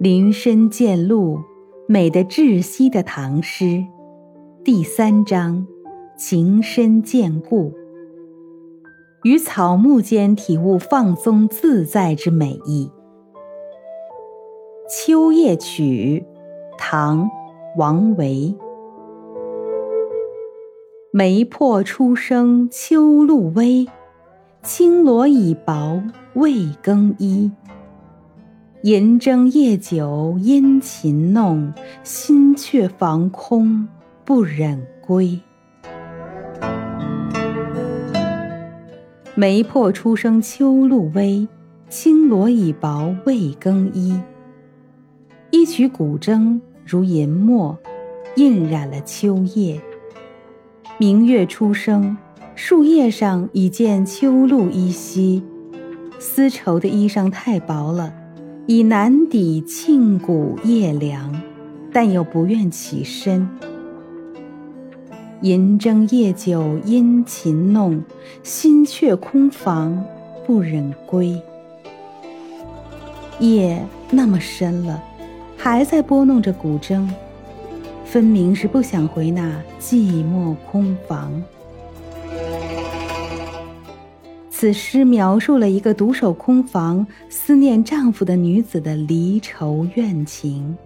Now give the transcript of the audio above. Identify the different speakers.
Speaker 1: 林深见鹿，美得窒息的唐诗，第三章，情深见故。于草木间体悟放松自在之美意。《秋夜曲》，唐·王维。梅破初生秋露微，青罗已薄未更衣。银筝夜久阴琴弄，心却防空不忍归。梅破初生秋露微，青罗已薄未更衣。一曲古筝如银墨，印染了秋夜。明月初升，树叶上已见秋露依稀。丝绸的衣裳太薄了。已难抵沁骨夜凉，但又不愿起身。银筝夜久阴琴弄，心却空房不忍归。夜那么深了，还在拨弄着古筝，分明是不想回那寂寞空房。此诗描述了一个独守空房、思念丈夫的女子的离愁怨情。